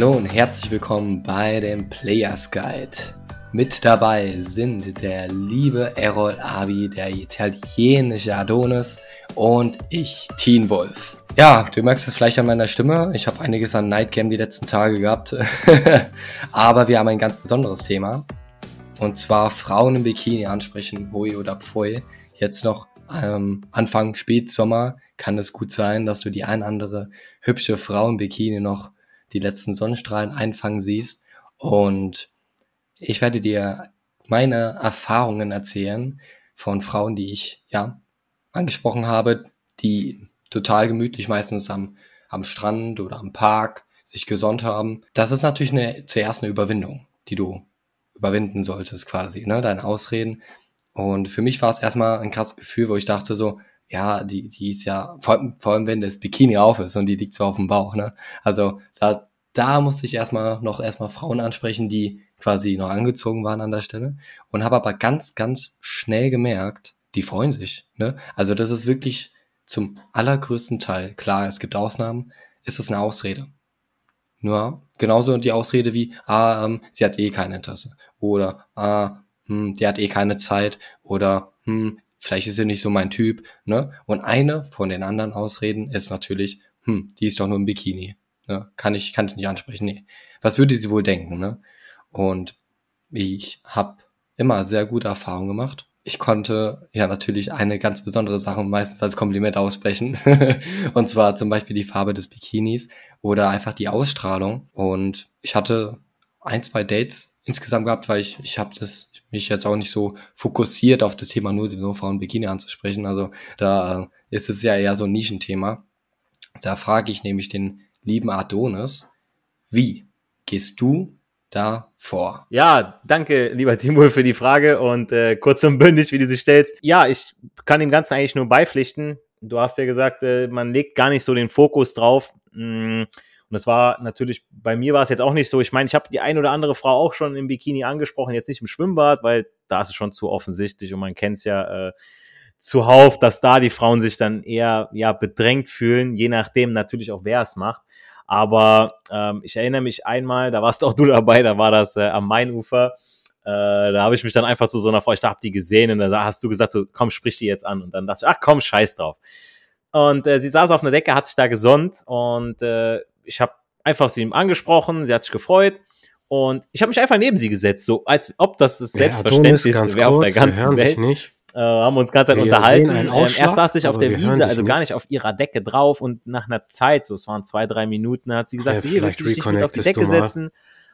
Hallo und herzlich willkommen bei dem Players Guide. Mit dabei sind der liebe Errol Abi, der italienische Adonis und ich, Teen Wolf. Ja, du merkst es vielleicht an meiner Stimme. Ich habe einiges an Nightgame die letzten Tage gehabt. Aber wir haben ein ganz besonderes Thema. Und zwar Frauen im Bikini ansprechen, Hoi oder Pfoi. Jetzt noch ähm, Anfang Spätsommer kann es gut sein, dass du die ein andere hübsche Frau im Bikini noch die letzten Sonnenstrahlen einfangen siehst. Und ich werde dir meine Erfahrungen erzählen von Frauen, die ich ja angesprochen habe, die total gemütlich meistens am, am Strand oder am Park sich gesonnt haben. Das ist natürlich eine, zuerst eine Überwindung, die du überwinden solltest quasi, ne, deine Ausreden. Und für mich war es erstmal ein krasses Gefühl, wo ich dachte so, ja, die, die ist ja, vor, vor allem wenn das Bikini auf ist und die liegt so auf dem Bauch, ne? Also da, da musste ich erstmal noch erstmal Frauen ansprechen, die quasi noch angezogen waren an der Stelle und habe aber ganz, ganz schnell gemerkt, die freuen sich, ne? Also das ist wirklich zum allergrößten Teil, klar, es gibt Ausnahmen, ist es eine Ausrede. Nur genauso die Ausrede wie, ah, ähm, sie hat eh kein Interesse. Oder, ah, hm, die hat eh keine Zeit. Oder, hm, vielleicht ist sie nicht so mein Typ. Ne? Und eine von den anderen Ausreden ist natürlich, hm, die ist doch nur im Bikini. Ne? Kann ich, kann ich nicht ansprechen. Nee. Was würde sie wohl denken? Ne? Und ich habe immer sehr gute Erfahrungen gemacht ich konnte ja natürlich eine ganz besondere Sache meistens als Kompliment aussprechen. und zwar zum Beispiel die Farbe des Bikinis oder einfach die Ausstrahlung. Und ich hatte ein, zwei Dates insgesamt gehabt, weil ich, ich habe das mich jetzt auch nicht so fokussiert auf das Thema nur, nur Frauen Bikini anzusprechen. Also da äh, ist es ja eher so ein Nischenthema. Da frage ich nämlich den lieben Adonis, wie gehst du da vor? Ja, danke, lieber Timur, für die Frage und äh, kurz und bündig, wie du sie stellst. Ja, ich kann dem Ganzen eigentlich nur beipflichten. Du hast ja gesagt, äh, man legt gar nicht so den Fokus drauf. Mm, und das war natürlich, bei mir war es jetzt auch nicht so. Ich meine, ich habe die ein oder andere Frau auch schon im Bikini angesprochen, jetzt nicht im Schwimmbad, weil da ist es schon zu offensichtlich und man kennt es ja äh, zuhauf, dass da die Frauen sich dann eher ja bedrängt fühlen, je nachdem natürlich auch, wer es macht. Aber ähm, ich erinnere mich einmal, da warst auch du dabei, da war das äh, am Mainufer. Äh, da habe ich mich dann einfach zu so einer Frau, ich habe die gesehen und da hast du gesagt, so, komm, sprich die jetzt an. Und dann dachte ich, ach komm, scheiß drauf. Und äh, sie saß auf einer Decke, hat sich da gesonnt und äh, ich habe einfach sie ihm angesprochen, sie hat sich gefreut. Und ich habe mich einfach neben sie gesetzt, so als ob das das Selbstverständlichste wäre auf der ganzen Welt. Nicht äh, haben uns ganz Zeit unterhalten. Ähm, erst saß ich auf der Wiese, also gar nicht auf ihrer Decke drauf und nach einer Zeit, so es waren zwei, drei Minuten, hat sie gesagt, ja, hier, willst du dich mit auf die Decke setzen?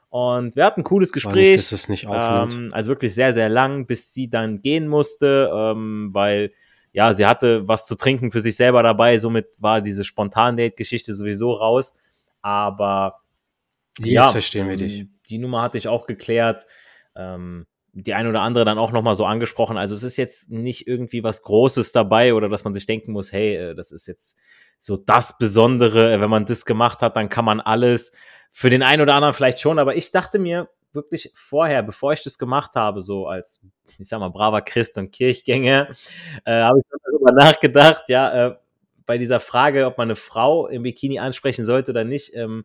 Und wir hatten ein cooles Gespräch. Nicht, es nicht ähm, also wirklich sehr, sehr lang, bis sie dann gehen musste, ähm, weil ja, sie hatte was zu trinken für sich selber dabei, somit war diese Spontan-Date-Geschichte sowieso raus. Aber Jetzt ja, verstehen wir dich. Die Nummer hatte ich auch geklärt. Ähm, die ein oder andere dann auch nochmal so angesprochen. Also es ist jetzt nicht irgendwie was Großes dabei oder dass man sich denken muss, hey, äh, das ist jetzt so das Besondere. Äh, wenn man das gemacht hat, dann kann man alles. Für den einen oder anderen vielleicht schon, aber ich dachte mir wirklich vorher, bevor ich das gemacht habe, so als, ich sag mal, braver Christ und Kirchgänger, äh, habe ich darüber nachgedacht, ja, äh, bei dieser Frage, ob man eine Frau im Bikini ansprechen sollte oder nicht, ähm,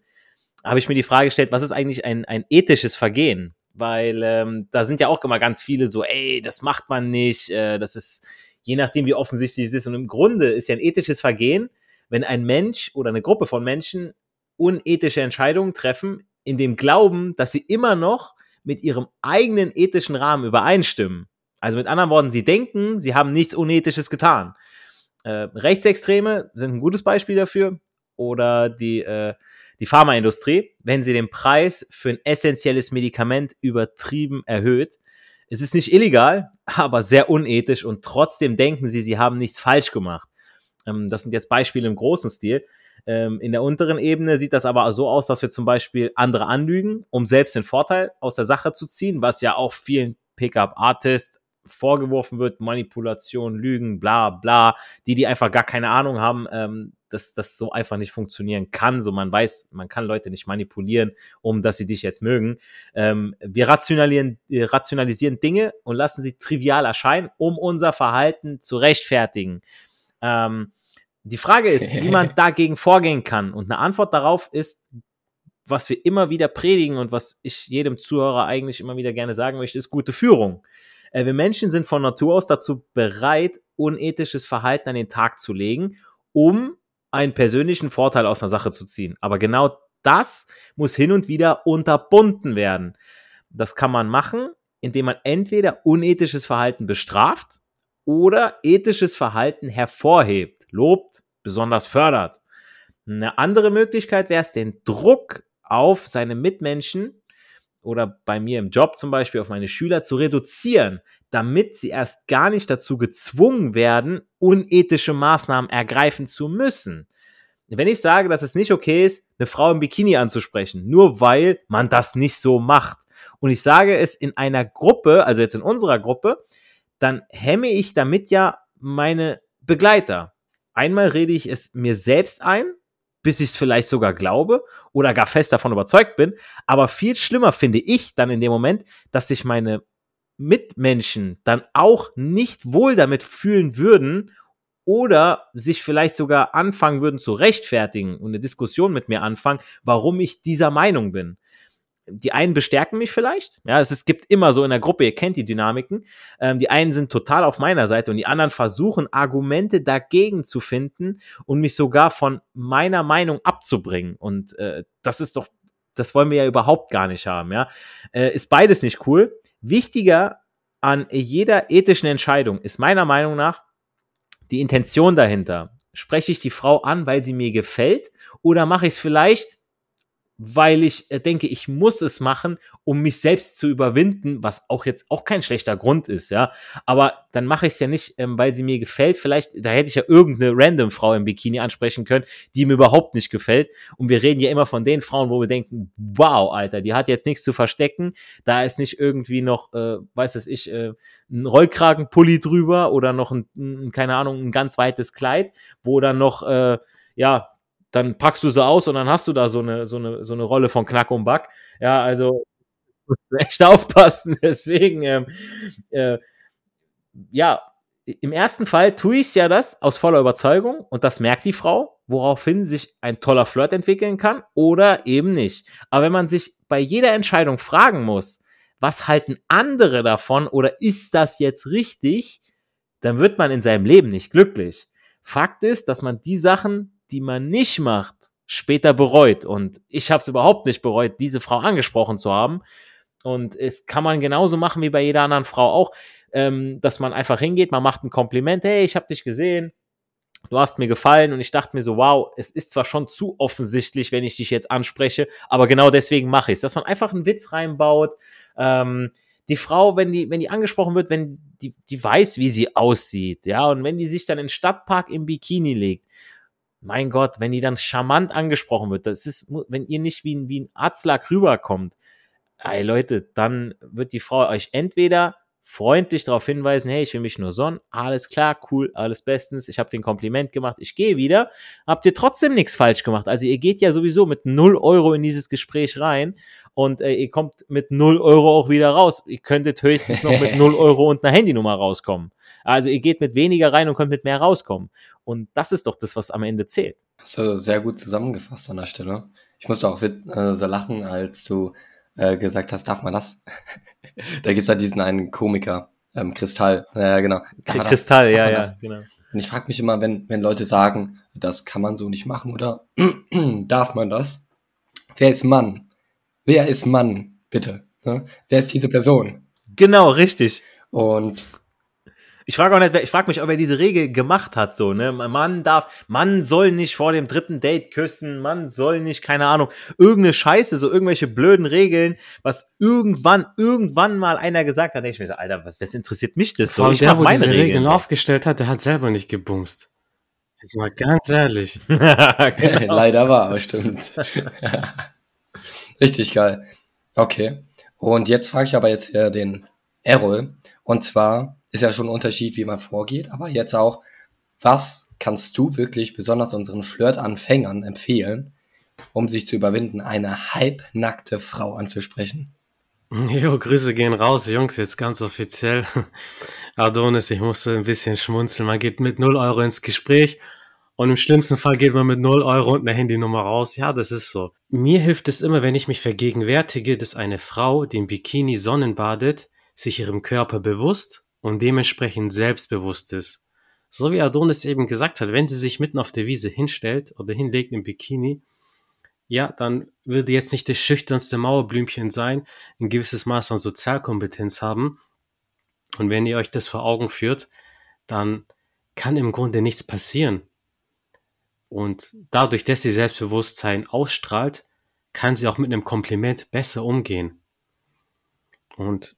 habe ich mir die Frage gestellt, was ist eigentlich ein, ein ethisches Vergehen? weil ähm, da sind ja auch immer ganz viele so, ey, das macht man nicht, äh, das ist je nachdem, wie offensichtlich es ist. Und im Grunde ist ja ein ethisches Vergehen, wenn ein Mensch oder eine Gruppe von Menschen unethische Entscheidungen treffen, in dem Glauben, dass sie immer noch mit ihrem eigenen ethischen Rahmen übereinstimmen. Also mit anderen Worten, sie denken, sie haben nichts Unethisches getan. Äh, Rechtsextreme sind ein gutes Beispiel dafür. Oder die äh, die Pharmaindustrie, wenn sie den Preis für ein essentielles Medikament übertrieben erhöht. Es ist nicht illegal, aber sehr unethisch und trotzdem denken sie, sie haben nichts falsch gemacht. Ähm, das sind jetzt Beispiele im großen Stil. Ähm, in der unteren Ebene sieht das aber so aus, dass wir zum Beispiel andere anlügen, um selbst den Vorteil aus der Sache zu ziehen, was ja auch vielen Pickup-Artists vorgeworfen wird, Manipulation, Lügen, bla bla, die, die einfach gar keine Ahnung haben, ähm, dass das so einfach nicht funktionieren kann. So, man weiß, man kann Leute nicht manipulieren, um dass sie dich jetzt mögen. Ähm, wir rationalisieren, äh, rationalisieren Dinge und lassen sie trivial erscheinen, um unser Verhalten zu rechtfertigen. Ähm, die Frage ist, wie man dagegen vorgehen kann. Und eine Antwort darauf ist was wir immer wieder predigen und was ich jedem Zuhörer eigentlich immer wieder gerne sagen möchte, ist gute Führung. Äh, wir Menschen sind von Natur aus dazu bereit, unethisches Verhalten an den Tag zu legen, um einen persönlichen Vorteil aus einer Sache zu ziehen. Aber genau das muss hin und wieder unterbunden werden. Das kann man machen, indem man entweder unethisches Verhalten bestraft oder ethisches Verhalten hervorhebt, lobt, besonders fördert. Eine andere Möglichkeit wäre es, den Druck auf seine Mitmenschen oder bei mir im Job zum Beispiel auf meine Schüler zu reduzieren, damit sie erst gar nicht dazu gezwungen werden, unethische Maßnahmen ergreifen zu müssen. Wenn ich sage, dass es nicht okay ist, eine Frau im Bikini anzusprechen, nur weil man das nicht so macht, und ich sage es in einer Gruppe, also jetzt in unserer Gruppe, dann hemme ich damit ja meine Begleiter. Einmal rede ich es mir selbst ein, bis ich es vielleicht sogar glaube oder gar fest davon überzeugt bin. Aber viel schlimmer finde ich dann in dem Moment, dass sich meine Mitmenschen dann auch nicht wohl damit fühlen würden oder sich vielleicht sogar anfangen würden zu rechtfertigen und eine Diskussion mit mir anfangen, warum ich dieser Meinung bin die einen bestärken mich vielleicht. Ja, es, es gibt immer so in der Gruppe, ihr kennt die Dynamiken. Ähm, die einen sind total auf meiner Seite und die anderen versuchen, Argumente dagegen zu finden und mich sogar von meiner Meinung abzubringen. Und äh, das ist doch, das wollen wir ja überhaupt gar nicht haben. Ja, äh, ist beides nicht cool. Wichtiger an jeder ethischen Entscheidung ist meiner Meinung nach die Intention dahinter. Spreche ich die Frau an, weil sie mir gefällt, oder mache ich es vielleicht weil ich äh, denke, ich muss es machen, um mich selbst zu überwinden, was auch jetzt auch kein schlechter Grund ist, ja. Aber dann mache ich es ja nicht, ähm, weil sie mir gefällt. Vielleicht, da hätte ich ja irgendeine random Frau im Bikini ansprechen können, die mir überhaupt nicht gefällt. Und wir reden ja immer von den Frauen, wo wir denken, wow, Alter, die hat jetzt nichts zu verstecken. Da ist nicht irgendwie noch, äh, weiß es ich, äh, ein Rollkragenpulli drüber oder noch ein, ein, keine Ahnung, ein ganz weites Kleid, wo dann noch, äh, ja, dann packst du sie aus und dann hast du da so eine, so eine, so eine Rolle von Knack und Back. Ja, also echt aufpassen. Deswegen, ähm, äh, ja, im ersten Fall tue ich ja das aus voller Überzeugung und das merkt die Frau, woraufhin sich ein toller Flirt entwickeln kann oder eben nicht. Aber wenn man sich bei jeder Entscheidung fragen muss, was halten andere davon oder ist das jetzt richtig, dann wird man in seinem Leben nicht glücklich. Fakt ist, dass man die Sachen die man nicht macht, später bereut. Und ich habe es überhaupt nicht bereut, diese Frau angesprochen zu haben. Und es kann man genauso machen wie bei jeder anderen Frau auch, ähm, dass man einfach hingeht, man macht ein Kompliment, hey, ich habe dich gesehen, du hast mir gefallen und ich dachte mir so, wow, es ist zwar schon zu offensichtlich, wenn ich dich jetzt anspreche, aber genau deswegen mache ich es, dass man einfach einen Witz reinbaut. Ähm, die Frau, wenn die, wenn die angesprochen wird, wenn die, die weiß, wie sie aussieht, ja, und wenn die sich dann in Stadtpark im Bikini legt mein Gott, wenn die dann charmant angesprochen wird, das ist, wenn ihr nicht wie ein, wie ein Arzlack rüberkommt, ey Leute, dann wird die Frau euch entweder freundlich darauf hinweisen, hey, ich will mich nur sonnen, alles klar, cool, alles bestens, ich habe den Kompliment gemacht, ich gehe wieder, habt ihr trotzdem nichts falsch gemacht. Also ihr geht ja sowieso mit 0 Euro in dieses Gespräch rein und äh, ihr kommt mit 0 Euro auch wieder raus. Ihr könntet höchstens noch mit 0 Euro und einer Handynummer rauskommen. Also ihr geht mit weniger rein und könnt mit mehr rauskommen. Und das ist doch das, was am Ende zählt. Hast du sehr gut zusammengefasst an der Stelle. Ich musste auch äh, so lachen, als du äh, gesagt hast, darf man das? da gibt es ja diesen einen Komiker, ähm, Kristall. Ja, genau. Darf Kristall, ja, ja, genau. Und ich frage mich immer, wenn, wenn Leute sagen, das kann man so nicht machen oder darf man das? Wer ist Mann? Wer ist Mann, bitte? Ne? Wer ist diese Person? Genau, richtig. Und ich frage auch nicht, ich frage mich, ob er diese Regel gemacht hat, so, ne? Man darf, man soll nicht vor dem dritten Date küssen, man soll nicht, keine Ahnung, irgendeine Scheiße, so irgendwelche blöden Regeln, was irgendwann, irgendwann mal einer gesagt hat, ich mir so, Alter, was, was interessiert mich das so? ich der, wo meine diese Regeln, Regeln aufgestellt hat, der hat selber nicht gebumst. Jetzt mal ganz ehrlich. genau. Leider war, aber stimmt. Richtig geil. Okay. Und jetzt frage ich aber jetzt hier den Errol. Und zwar, ist ja schon ein Unterschied, wie man vorgeht, aber jetzt auch, was kannst du wirklich besonders unseren Flirt-Anfängern empfehlen, um sich zu überwinden, eine halbnackte Frau anzusprechen? Jo, Grüße gehen raus, Jungs, jetzt ganz offiziell. Adonis, ich musste ein bisschen schmunzeln. Man geht mit 0 Euro ins Gespräch Und im schlimmsten Fall geht man mit 0 Euro und einer Handynummer raus. Ja, das ist so. Mir hilft es immer, wenn ich mich vergegenwärtige, dass eine Frau, die im Bikini sonnenbadet, sich ihrem Körper bewusst und dementsprechend selbstbewusst ist. So wie Adonis eben gesagt hat, wenn sie sich mitten auf der Wiese hinstellt oder hinlegt im Bikini, ja, dann würde jetzt nicht das schüchternste Mauerblümchen sein, ein gewisses Maß an Sozialkompetenz haben. Und wenn ihr euch das vor Augen führt, dann kann im Grunde nichts passieren. Und dadurch, dass sie Selbstbewusstsein ausstrahlt, kann sie auch mit einem Kompliment besser umgehen. Und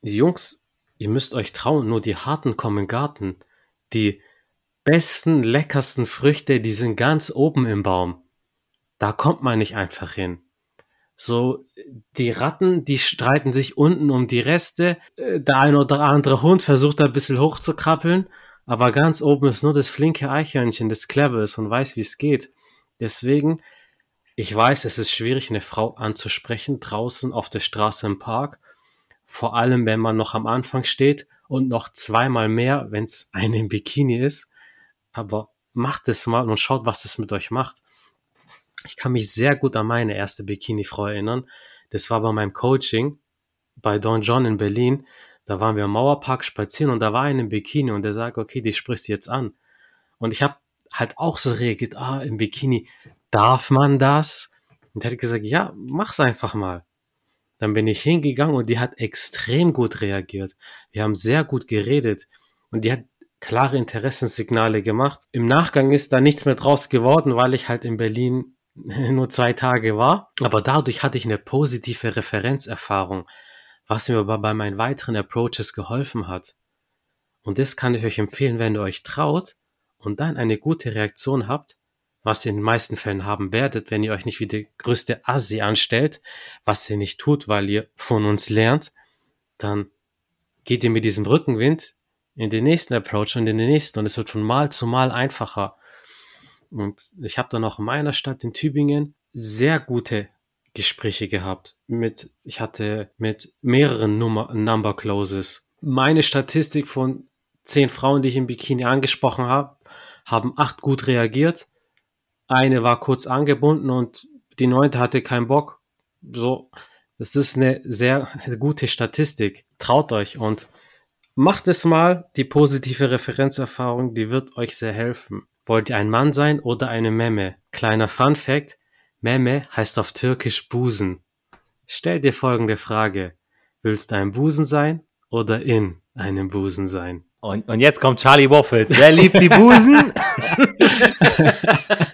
Jungs, ihr müsst euch trauen, nur die harten kommen Garten. Die besten, leckersten Früchte, die sind ganz oben im Baum. Da kommt man nicht einfach hin. So, die Ratten, die streiten sich unten um die Reste. Äh, der ein oder andere Hund versucht da ein bisschen hochzukrabbeln aber ganz oben ist nur das flinke Eichhörnchen, das clever ist und weiß, wie es geht. Deswegen, ich weiß, es ist schwierig, eine Frau anzusprechen draußen auf der Straße im Park. Vor allem, wenn man noch am Anfang steht und noch zweimal mehr, wenn es eine im Bikini ist. Aber macht es mal und schaut, was es mit euch macht. Ich kann mich sehr gut an meine erste Bikini-Frau erinnern. Das war bei meinem Coaching bei Don John in Berlin. Da waren wir im Mauerpark spazieren und da war einer im Bikini und der sagt, okay, die sprichst du jetzt an. Und ich habe halt auch so reagiert, ah, im Bikini, darf man das? Und er hat gesagt, ja, mach's einfach mal. Dann bin ich hingegangen und die hat extrem gut reagiert. Wir haben sehr gut geredet und die hat klare Interessenssignale gemacht. Im Nachgang ist da nichts mehr draus geworden, weil ich halt in Berlin nur zwei Tage war. Aber dadurch hatte ich eine positive Referenzerfahrung was mir aber bei meinen weiteren Approaches geholfen hat. Und das kann ich euch empfehlen, wenn ihr euch traut und dann eine gute Reaktion habt, was ihr in den meisten Fällen haben werdet, wenn ihr euch nicht wie der größte Assi anstellt, was ihr nicht tut, weil ihr von uns lernt, dann geht ihr mit diesem Rückenwind in den nächsten Approach und in den nächsten und es wird von Mal zu Mal einfacher. Und ich habe dann auch in meiner Stadt in Tübingen sehr gute Gespräche gehabt. Mit, ich hatte mit mehreren Nummer, Number Closes. Meine Statistik von zehn Frauen, die ich im Bikini angesprochen habe, haben acht gut reagiert. Eine war kurz angebunden und die neunte hatte keinen Bock. So, das ist eine sehr gute Statistik. Traut euch und macht es mal. Die positive Referenzerfahrung, die wird euch sehr helfen. Wollt ihr ein Mann sein oder eine Memme? Kleiner Fun Fact. Meme heißt auf Türkisch Busen. Stell dir folgende Frage. Willst du ein Busen sein oder in einem Busen sein? Und, und jetzt kommt Charlie Waffles. Wer liebt die Busen?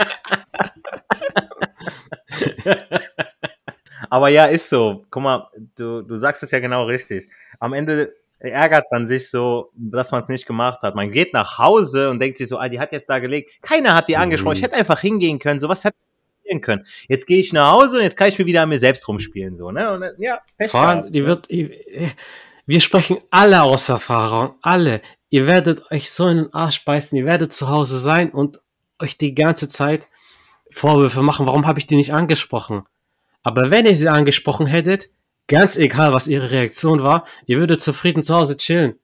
ja, ist so. Guck mal, du, du sagst es ja genau richtig. Am Ende ärgert man sich so, dass man es nicht gemacht hat. Man geht nach Hause und denkt sich so, ah, die hat jetzt da gelegt. Keiner hat die angesprochen. Ich hätte einfach hingehen können. So was hätte spielen können. Jetzt gehe ich nach Hause und jetzt kann ich mir wieder an mir selbst rumspielen, so, ne? Und, ja, Pech allem, die wird, wir sprechen alle aus Erfahrung, alle. Ihr werdet euch so in den Arsch beißen, ihr werdet zu Hause sein und euch die ganze Zeit Vorwürfe machen, warum habe ich die nicht angesprochen? Aber wenn ihr sie angesprochen hättet, ganz egal, was ihre Reaktion war, ihr würdet zufrieden zu Hause chillen.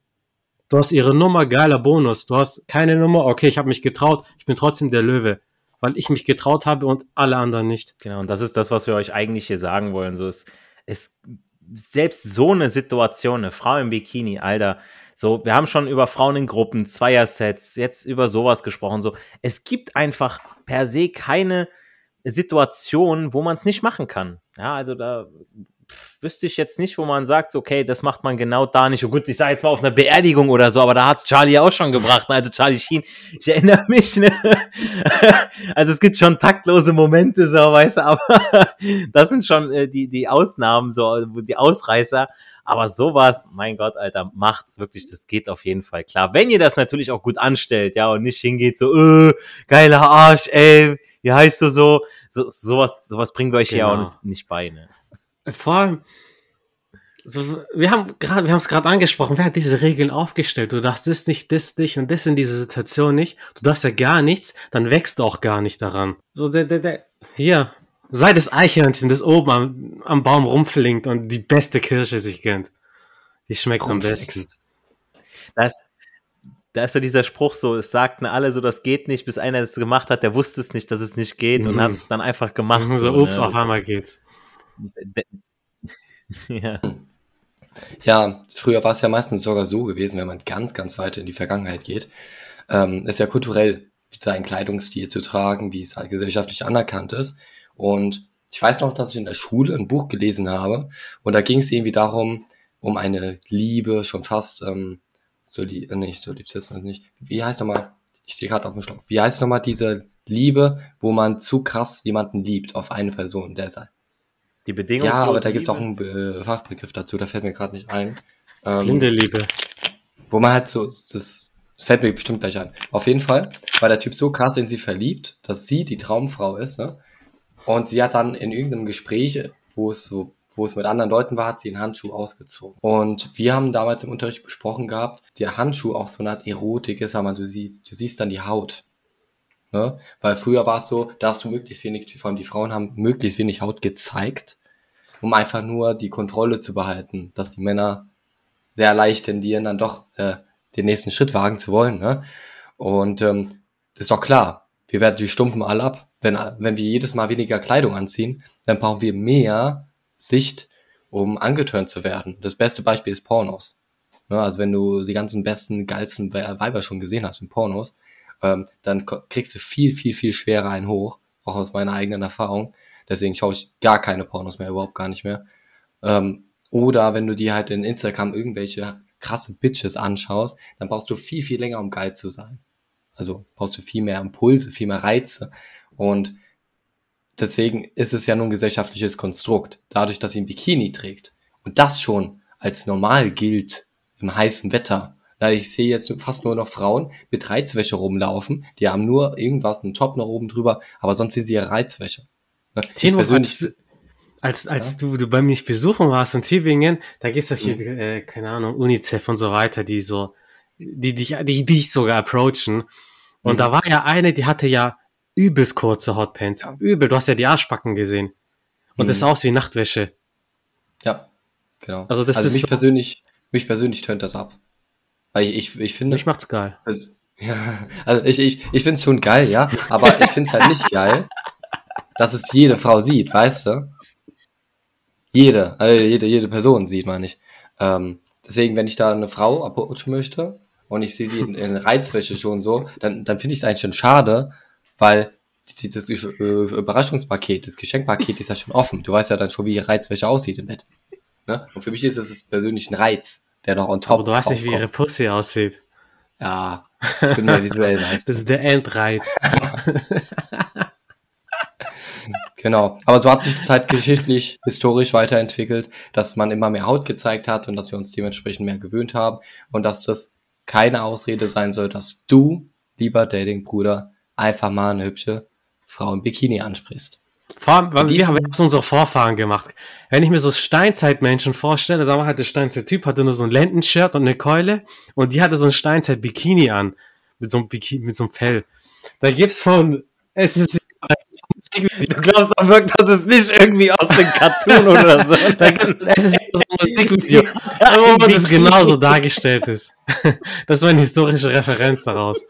Du hast ihre Nummer, geiler Bonus. Du hast keine Nummer, okay, ich habe mich getraut, ich bin trotzdem der Löwe weil ich mich getraut habe und alle anderen nicht. Genau, und das ist das, was wir euch eigentlich hier sagen wollen. So ist, ist selbst so eine Situation, eine Frau im Bikini, Alter, so, wir haben schon über Frauen in Gruppen, Zweiersets, jetzt über sowas gesprochen. So, es gibt einfach per se keine Situation, wo man es nicht machen kann. Ja, also da wüsste ich jetzt nicht, wo man sagt, okay, das macht man genau da nicht. Und gut, ich sage jetzt mal auf einer Beerdigung oder so, aber da hat Charlie auch schon gebracht. Also Charlie Sheen, ich erinnere mich, ne? also es gibt schon taktlose Momente, so, weißt du, aber das sind schon äh, die, die Ausnahmen, so, die Ausreißer. Aber sowas, mein Gott, Alter, macht's wirklich, das geht auf jeden Fall klar. Wenn ihr das natürlich auch gut anstellt, ja, und nicht hingeht so, äh, geiler Arsch, ey, wie heißt du so? so sowas, sowas bringen wir euch genau. ja auch nicht bei, ne? Vor allem, so, wir haben gerade, wir haben es gerade angesprochen, wer hat diese Regeln aufgestellt? Du darfst das nicht, das nicht und das in dieser Situation nicht. Du darfst ja gar nichts, dann wächst du auch gar nicht daran. So, der, der, der, hier, sei das Eichhörnchen, das oben am, am Baum rumflinkt und die beste Kirsche sich kennt. Die schmeckt am besten. Das, da ist so dieser Spruch so, es sagten alle so, das geht nicht, bis einer es gemacht hat, der wusste es nicht, dass es nicht geht und Mhm. hat es dann einfach gemacht. so, so, ups, ne? auf einmal geht's. ja. Ja, früher war es ja meistens sogar so gewesen, wenn man ganz, ganz weit in die Vergangenheit geht, ähm, ist ja kulturell seinen Kleidungsstil zu tragen, wie es halt gesellschaftlich anerkannt ist. Und ich weiß noch, dass ich in der Schule ein Buch gelesen habe und da ging es irgendwie darum, um eine Liebe, schon fast, ähm, so die, äh, nicht, so Liebsismus nicht. Wie heißt nochmal, ich stehe gerade auf dem Schlauch, wie heißt nochmal diese Liebe, wo man zu krass jemanden liebt auf eine Person, der ist Die Bedingungslose Ja, aber da gibt's Liebe. auch einen Be Fachbegriff dazu, da fällt mir gerade nicht ein. Ähm, Blinde Liebe. wo man halt so, das, das fällt mir bestimmt gleich ein. Auf jeden Fall war der Typ so krass in sie verliebt, dass sie die Traumfrau ist, ne? Und sie hat dann in irgendeinem Gespräch, wo es so, wo es mit anderen Leuten war, hat sie einen Handschuh ausgezogen. Und wir haben damals im Unterricht besprochen gehabt, der Handschuh auch so eine Art Erotik ist, weil man, du siehst, du siehst dann die Haut. Ne? Weil früher war es so, da hast du möglichst wenig, vor allem die Frauen haben möglichst wenig Haut gezeigt, um einfach nur die Kontrolle zu behalten, dass die Männer sehr leicht tendieren, dann doch äh, den nächsten Schritt wagen zu wollen. Ne? Und ähm, das ist doch klar, wir werden die stumpfen alle ab. Wenn, wenn wir jedes Mal weniger Kleidung anziehen, dann brauchen wir mehr Sicht, um angeturnt zu werden. Das beste Beispiel ist Pornos. Ne? Also wenn du die ganzen besten, geilsten We- Weiber schon gesehen hast in Pornos, ähm, dann kriegst du viel, viel, viel schwerer einen hoch, auch aus meiner eigenen Erfahrung. Deswegen schaue ich gar keine Pornos mehr, überhaupt gar nicht mehr. Ähm, oder wenn du dir halt in Instagram irgendwelche krasse Bitches anschaust, dann brauchst du viel, viel länger, um geil zu sein. Also brauchst du viel mehr Impulse, viel mehr Reize. Und deswegen ist es ja nun ein gesellschaftliches Konstrukt. Dadurch, dass sie ein Bikini trägt und das schon als normal gilt im heißen Wetter. Na, ich sehe jetzt fast nur noch Frauen mit Reizwäsche rumlaufen. Die haben nur irgendwas, einen Top noch oben drüber, aber sonst sind sie ihre Reizwäsche. Tino, als, du- als, als du, du bei mir nicht besuchen warst in Tübingen, da gibt's doch hier, äh, keine Ahnung, UNICEF und so weiter, die so, die dich, die dich sogar approachen. Und Mhm. da war ja eine, die hatte ja übelst kurze Hotpants. Übel, du hast ja die Arschbacken gesehen. Und das Mhm. sah aus wie Nachtwäsche. Ja, genau. Also das ist mich so- persönlich, mich persönlich tönt das ab. Weil ich, ich, ich finde, Mich macht's geil. also, ja, also ich, ich, ich finde es schon geil, ja, aber ich finde es halt nicht geil, dass es jede Frau sieht, weißt du? Jede, also jede, jede Person sieht, meine ich. Ähm, deswegen, wenn ich da eine Frau approachen möchte und ich sehe sie in, in Reizwäsche schon so, dann, dann finde ich es eigentlich schon schade, weil die, das Überraschungspaket, das Geschenkpaket ist ja schon offen. Du weißt ja dann schon, wie ihre Reizwäsche aussieht im Bett. Ne? Und für mich ist es persönlich ein Reiz, der noch on top Aber du weißt nicht, wie ihre. Pussy aussieht. Ja, ich bin mehr visuell, du. Das ist der Endreiz. Genau. Aber so hat sich das halt geschichtlich, historisch weiterentwickelt, dass man immer mehr Haut gezeigt hat und dass wir uns dementsprechend mehr gewöhnt haben und dass das keine Ausrede sein soll, dass du, lieber Dating-Bruder, einfach mal eine hübsche Frau im Bikini ansprichst. Vor allem, weil wir haben es unsere Vorfahren gemacht. Wenn ich mir so Steinzeitmenschen vorstelle, da war halt der Steinzeit-Typ, hatte nur so ein Lendenshirt und eine Keule und die hatte so ein Steinzeit-Bikini an. Mit so einem Bikini, mit so einem Fell. Da gibt's von, es ist, Du glaubst doch wirklich, dass es nicht irgendwie aus dem Cartoon oder so. da gibt's, es ist so ein Musikvideo, wo das genauso dargestellt ist. Das war eine historische Referenz daraus.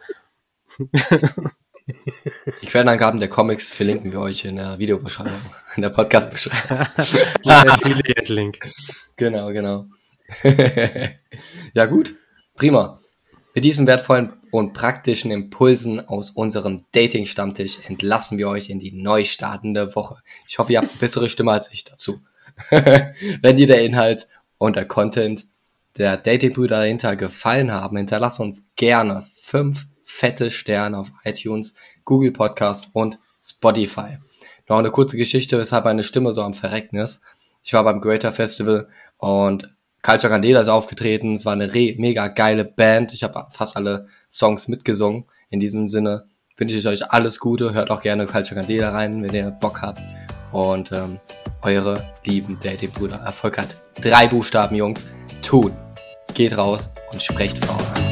Die Quellenangaben der Comics verlinken wir euch in der Videobeschreibung, in der Podcast-Beschreibung. Affiliate-Link. Genau, genau. ja gut, prima. Mit diesen wertvollen und praktischen Impulsen aus unserem Dating-Stammtisch entlassen wir euch in die neu startende Woche. Ich hoffe, ihr habt eine bessere Stimme als ich dazu. Wenn dir der Inhalt und der Content der Dating-Brüder dahinter gefallen haben, hinterlass uns gerne fünf fette Sterne auf iTunes, Google Podcast und Spotify. Noch eine kurze Geschichte, weshalb meine Stimme so am Verrecken ist. Ich war beim Greater Festival und Culture Candela ist aufgetreten. Es war eine mega geile Band. Ich habe fast alle Songs mitgesungen. In diesem Sinne wünsche ich euch alles Gute. Hört auch gerne Culture Candela rein, wenn ihr Bock habt. Und ähm, eure lieben Dating-Brüder. Erfolg hat drei Buchstaben, Jungs. Tun. Geht raus und sprecht Frauen.